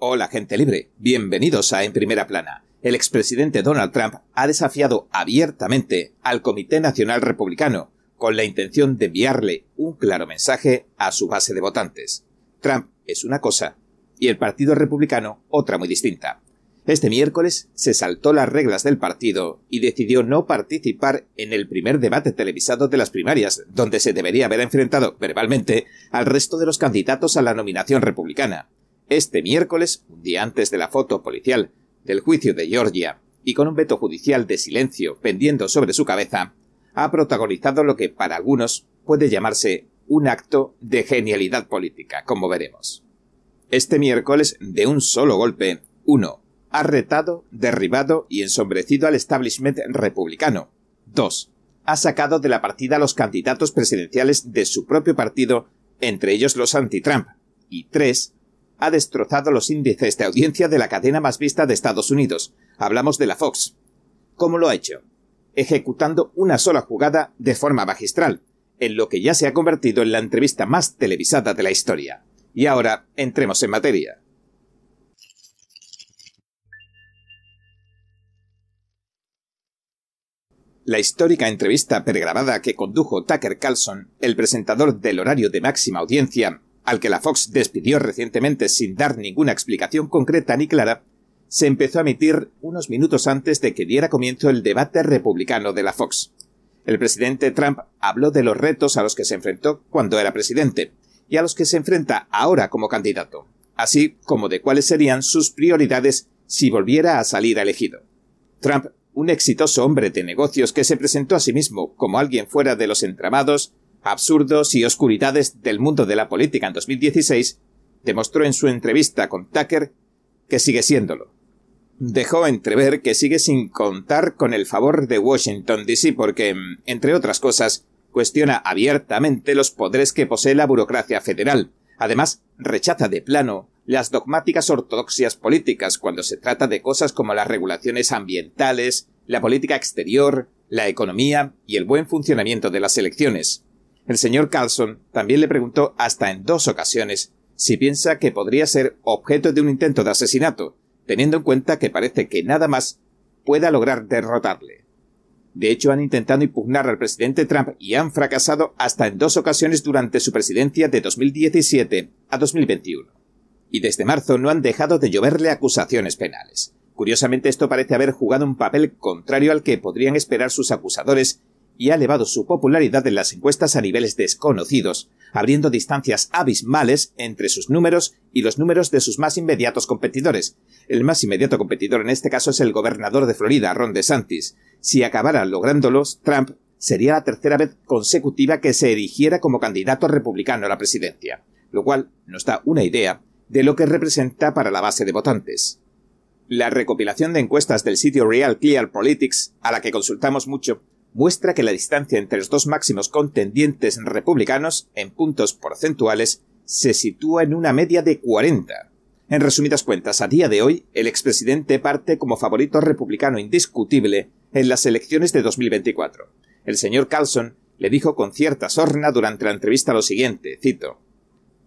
Hola gente libre, bienvenidos a En Primera Plana. El expresidente Donald Trump ha desafiado abiertamente al Comité Nacional Republicano con la intención de enviarle un claro mensaje a su base de votantes. Trump es una cosa y el Partido Republicano otra muy distinta. Este miércoles se saltó las reglas del partido y decidió no participar en el primer debate televisado de las primarias, donde se debería haber enfrentado verbalmente al resto de los candidatos a la nominación republicana. Este miércoles, un día antes de la foto policial del juicio de Georgia, y con un veto judicial de silencio pendiendo sobre su cabeza, ha protagonizado lo que para algunos puede llamarse un acto de genialidad política, como veremos. Este miércoles, de un solo golpe, uno, ha retado, derribado y ensombrecido al establishment republicano. 2. Ha sacado de la partida a los candidatos presidenciales de su propio partido, entre ellos los anti-Trump. Y 3 ha destrozado los índices de audiencia de la cadena más vista de Estados Unidos. Hablamos de la Fox. ¿Cómo lo ha hecho? Ejecutando una sola jugada de forma magistral, en lo que ya se ha convertido en la entrevista más televisada de la historia. Y ahora entremos en materia. La histórica entrevista pregrabada que condujo Tucker Carlson, el presentador del horario de máxima audiencia, al que la Fox despidió recientemente sin dar ninguna explicación concreta ni clara, se empezó a emitir unos minutos antes de que diera comienzo el debate republicano de la Fox. El presidente Trump habló de los retos a los que se enfrentó cuando era presidente y a los que se enfrenta ahora como candidato, así como de cuáles serían sus prioridades si volviera a salir elegido. Trump, un exitoso hombre de negocios que se presentó a sí mismo como alguien fuera de los entramados absurdos y oscuridades del mundo de la política en 2016, demostró en su entrevista con Tucker que sigue siéndolo. Dejó entrever que sigue sin contar con el favor de Washington, D.C. porque, entre otras cosas, cuestiona abiertamente los poderes que posee la burocracia federal. Además, rechaza de plano las dogmáticas ortodoxias políticas cuando se trata de cosas como las regulaciones ambientales, la política exterior, la economía y el buen funcionamiento de las elecciones. El señor Carlson también le preguntó hasta en dos ocasiones si piensa que podría ser objeto de un intento de asesinato, teniendo en cuenta que parece que nada más pueda lograr derrotarle. De hecho, han intentado impugnar al presidente Trump y han fracasado hasta en dos ocasiones durante su presidencia de 2017 a 2021. Y desde marzo no han dejado de lloverle acusaciones penales. Curiosamente, esto parece haber jugado un papel contrario al que podrían esperar sus acusadores y ha elevado su popularidad en las encuestas a niveles desconocidos, abriendo distancias abismales entre sus números y los números de sus más inmediatos competidores. El más inmediato competidor en este caso es el gobernador de Florida, Ron DeSantis. Si acabara lográndolos, Trump sería la tercera vez consecutiva que se erigiera como candidato republicano a la presidencia, lo cual nos da una idea de lo que representa para la base de votantes. La recopilación de encuestas del sitio Real Clear Politics, a la que consultamos mucho, muestra que la distancia entre los dos máximos contendientes republicanos, en puntos porcentuales, se sitúa en una media de 40. En resumidas cuentas, a día de hoy, el expresidente parte como favorito republicano indiscutible en las elecciones de 2024. El señor Carlson le dijo con cierta sorna durante la entrevista lo siguiente, cito,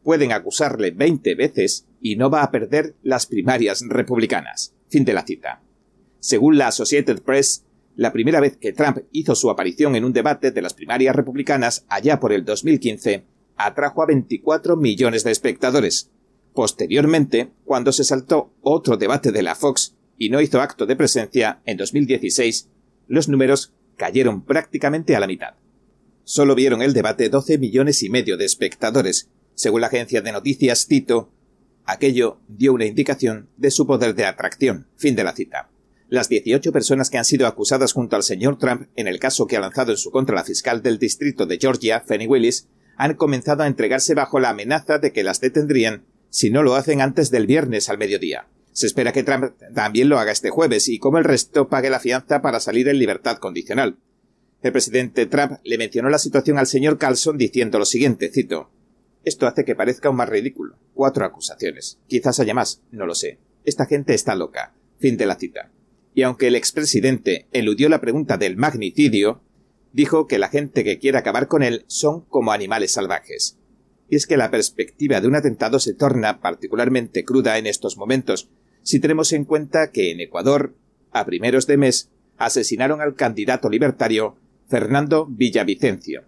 Pueden acusarle 20 veces y no va a perder las primarias republicanas. Fin de la cita. Según la Associated Press, la primera vez que Trump hizo su aparición en un debate de las primarias republicanas allá por el 2015, atrajo a 24 millones de espectadores. Posteriormente, cuando se saltó otro debate de la Fox y no hizo acto de presencia en 2016, los números cayeron prácticamente a la mitad. Solo vieron el debate 12 millones y medio de espectadores. Según la agencia de noticias Tito, aquello dio una indicación de su poder de atracción. Fin de la cita. Las 18 personas que han sido acusadas junto al señor Trump en el caso que ha lanzado en su contra la fiscal del distrito de Georgia, Fanny Willis, han comenzado a entregarse bajo la amenaza de que las detendrían si no lo hacen antes del viernes al mediodía. Se espera que Trump también lo haga este jueves y como el resto pague la fianza para salir en libertad condicional. El presidente Trump le mencionó la situación al señor Carlson diciendo lo siguiente, cito, Esto hace que parezca aún más ridículo. Cuatro acusaciones. Quizás haya más, no lo sé. Esta gente está loca. Fin de la cita y aunque el expresidente eludió la pregunta del magnicidio, dijo que la gente que quiere acabar con él son como animales salvajes. y es que la perspectiva de un atentado se torna particularmente cruda en estos momentos, si tenemos en cuenta que en Ecuador, a primeros de mes, asesinaron al candidato libertario Fernando Villavicencio.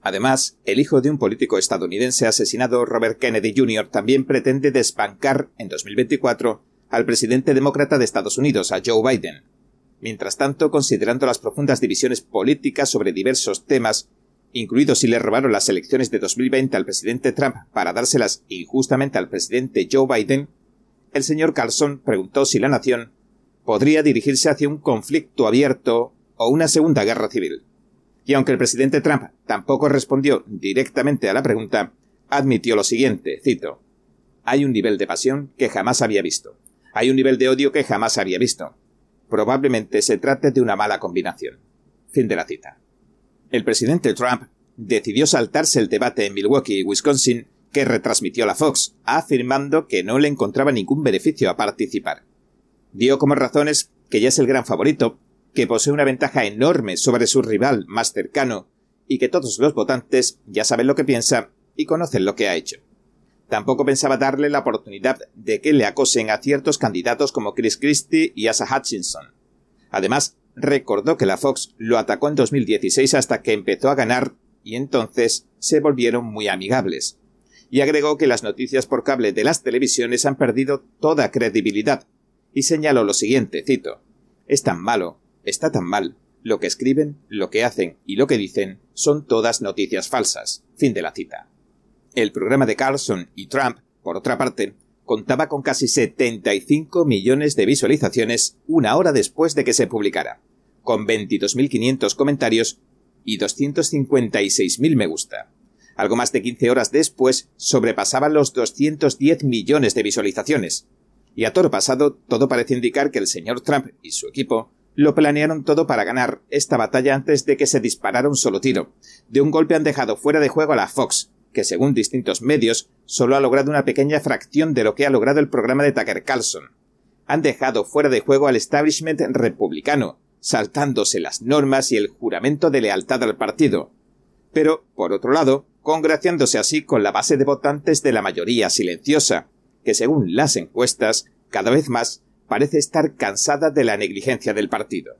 Además, el hijo de un político estadounidense asesinado, Robert Kennedy Jr., también pretende desbancar en 2024 al presidente demócrata de Estados Unidos, a Joe Biden. Mientras tanto, considerando las profundas divisiones políticas sobre diversos temas, incluidos si le robaron las elecciones de 2020 al presidente Trump para dárselas injustamente al presidente Joe Biden, el señor Carlson preguntó si la nación podría dirigirse hacia un conflicto abierto o una segunda guerra civil. Y aunque el presidente Trump tampoco respondió directamente a la pregunta, admitió lo siguiente, cito, Hay un nivel de pasión que jamás había visto. Hay un nivel de odio que jamás había visto. Probablemente se trate de una mala combinación. Fin de la cita. El presidente Trump decidió saltarse el debate en Milwaukee, Wisconsin, que retransmitió la Fox, afirmando que no le encontraba ningún beneficio a participar. Dio como razones que ya es el gran favorito, que posee una ventaja enorme sobre su rival más cercano, y que todos los votantes ya saben lo que piensa y conocen lo que ha hecho. Tampoco pensaba darle la oportunidad de que le acosen a ciertos candidatos como Chris Christie y Asa Hutchinson. Además, recordó que la Fox lo atacó en 2016 hasta que empezó a ganar y entonces se volvieron muy amigables. Y agregó que las noticias por cable de las televisiones han perdido toda credibilidad. Y señaló lo siguiente, cito, Es tan malo, está tan mal. Lo que escriben, lo que hacen y lo que dicen son todas noticias falsas. Fin de la cita. El programa de Carlson y Trump, por otra parte, contaba con casi 75 millones de visualizaciones una hora después de que se publicara, con 22.500 comentarios y 256.000 me gusta. Algo más de 15 horas después sobrepasaban los 210 millones de visualizaciones. Y a toro pasado, todo parece indicar que el señor Trump y su equipo lo planearon todo para ganar esta batalla antes de que se disparara un solo tiro. De un golpe han dejado fuera de juego a la Fox, que según distintos medios solo ha logrado una pequeña fracción de lo que ha logrado el programa de Tucker Carlson. Han dejado fuera de juego al establishment republicano, saltándose las normas y el juramento de lealtad al partido. Pero, por otro lado, congraciándose así con la base de votantes de la mayoría silenciosa, que según las encuestas, cada vez más parece estar cansada de la negligencia del partido.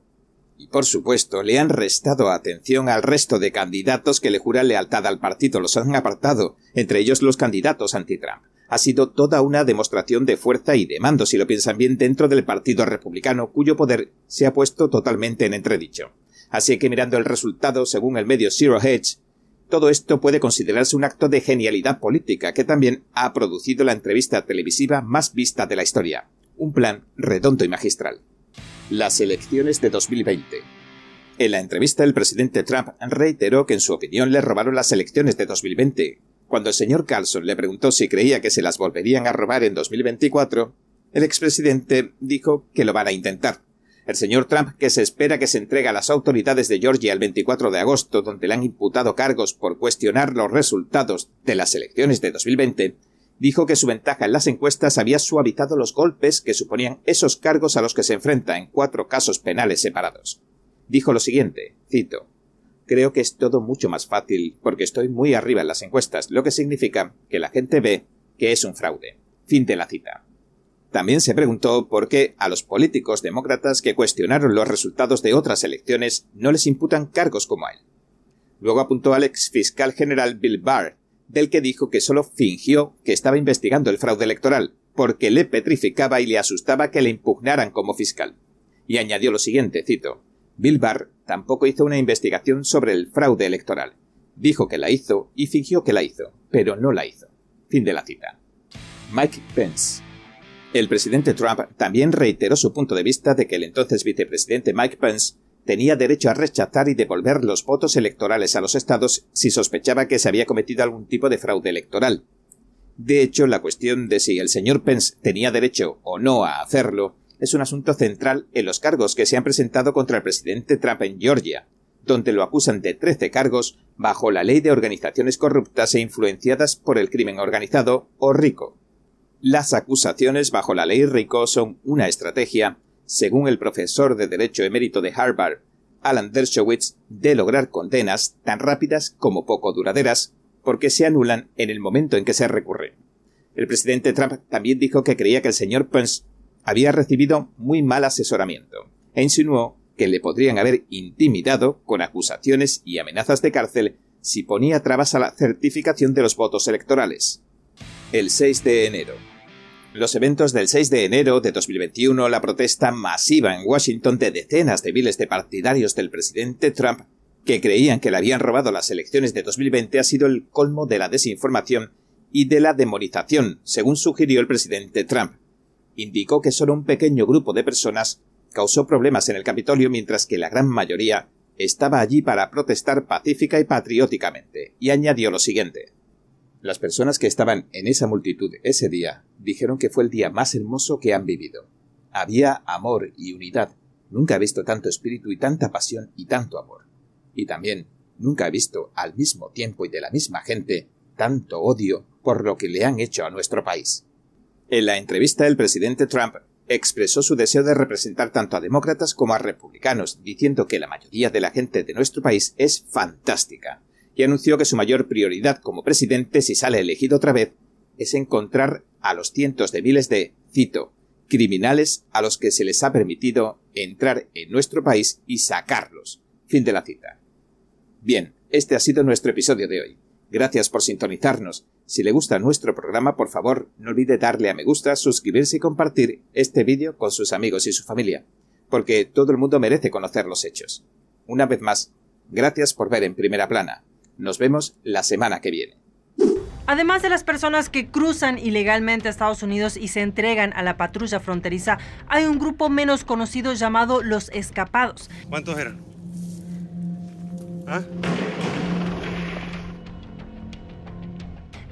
Y por supuesto, le han restado atención al resto de candidatos que le juran lealtad al partido, los han apartado, entre ellos los candidatos anti-Trump. Ha sido toda una demostración de fuerza y de mando, si lo piensan bien, dentro del Partido Republicano, cuyo poder se ha puesto totalmente en entredicho. Así que mirando el resultado, según el medio Zero Hedge, todo esto puede considerarse un acto de genialidad política que también ha producido la entrevista televisiva más vista de la historia. Un plan redondo y magistral las elecciones de 2020. En la entrevista, el presidente Trump reiteró que en su opinión le robaron las elecciones de 2020. Cuando el señor Carlson le preguntó si creía que se las volverían a robar en 2024, el expresidente dijo que lo van a intentar. El señor Trump, que se espera que se entregue a las autoridades de Georgia el 24 de agosto, donde le han imputado cargos por cuestionar los resultados de las elecciones de 2020, dijo que su ventaja en las encuestas había suavizado los golpes que suponían esos cargos a los que se enfrenta en cuatro casos penales separados. Dijo lo siguiente, cito, Creo que es todo mucho más fácil porque estoy muy arriba en las encuestas, lo que significa que la gente ve que es un fraude. Fin de la cita. También se preguntó por qué a los políticos demócratas que cuestionaron los resultados de otras elecciones no les imputan cargos como a él. Luego apuntó al ex fiscal general Bill Barr, del que dijo que solo fingió que estaba investigando el fraude electoral, porque le petrificaba y le asustaba que le impugnaran como fiscal. Y añadió lo siguiente, cito, Bill Barr tampoco hizo una investigación sobre el fraude electoral. Dijo que la hizo y fingió que la hizo, pero no la hizo. Fin de la cita. Mike Pence. El presidente Trump también reiteró su punto de vista de que el entonces vicepresidente Mike Pence tenía derecho a rechazar y devolver los votos electorales a los estados si sospechaba que se había cometido algún tipo de fraude electoral. De hecho, la cuestión de si el señor Pence tenía derecho o no a hacerlo es un asunto central en los cargos que se han presentado contra el presidente Trump en Georgia, donde lo acusan de trece cargos bajo la ley de organizaciones corruptas e influenciadas por el crimen organizado o RICO. Las acusaciones bajo la ley RICO son una estrategia según el profesor de Derecho emérito de Harvard, Alan Dershowitz, de lograr condenas tan rápidas como poco duraderas porque se anulan en el momento en que se recurre. El presidente Trump también dijo que creía que el señor Pence había recibido muy mal asesoramiento e insinuó que le podrían haber intimidado con acusaciones y amenazas de cárcel si ponía trabas a la certificación de los votos electorales. El 6 de enero. Los eventos del 6 de enero de 2021, la protesta masiva en Washington de decenas de miles de partidarios del presidente Trump que creían que le habían robado las elecciones de 2020 ha sido el colmo de la desinformación y de la demonización, según sugirió el presidente Trump. Indicó que solo un pequeño grupo de personas causó problemas en el Capitolio mientras que la gran mayoría estaba allí para protestar pacífica y patrióticamente, y añadió lo siguiente. Las personas que estaban en esa multitud ese día dijeron que fue el día más hermoso que han vivido. Había amor y unidad. Nunca he visto tanto espíritu y tanta pasión y tanto amor. Y también nunca he visto al mismo tiempo y de la misma gente tanto odio por lo que le han hecho a nuestro país. En la entrevista el presidente Trump expresó su deseo de representar tanto a demócratas como a republicanos, diciendo que la mayoría de la gente de nuestro país es fantástica, y anunció que su mayor prioridad como presidente, si sale elegido otra vez, es encontrar a los cientos de miles de, cito, criminales a los que se les ha permitido entrar en nuestro país y sacarlos. Fin de la cita. Bien, este ha sido nuestro episodio de hoy. Gracias por sintonizarnos. Si le gusta nuestro programa, por favor, no olvide darle a me gusta, suscribirse y compartir este vídeo con sus amigos y su familia, porque todo el mundo merece conocer los hechos. Una vez más, gracias por ver en primera plana. Nos vemos la semana que viene. Además de las personas que cruzan ilegalmente a Estados Unidos y se entregan a la patrulla fronteriza, hay un grupo menos conocido llamado los escapados. ¿Cuántos eran? ¿Ah?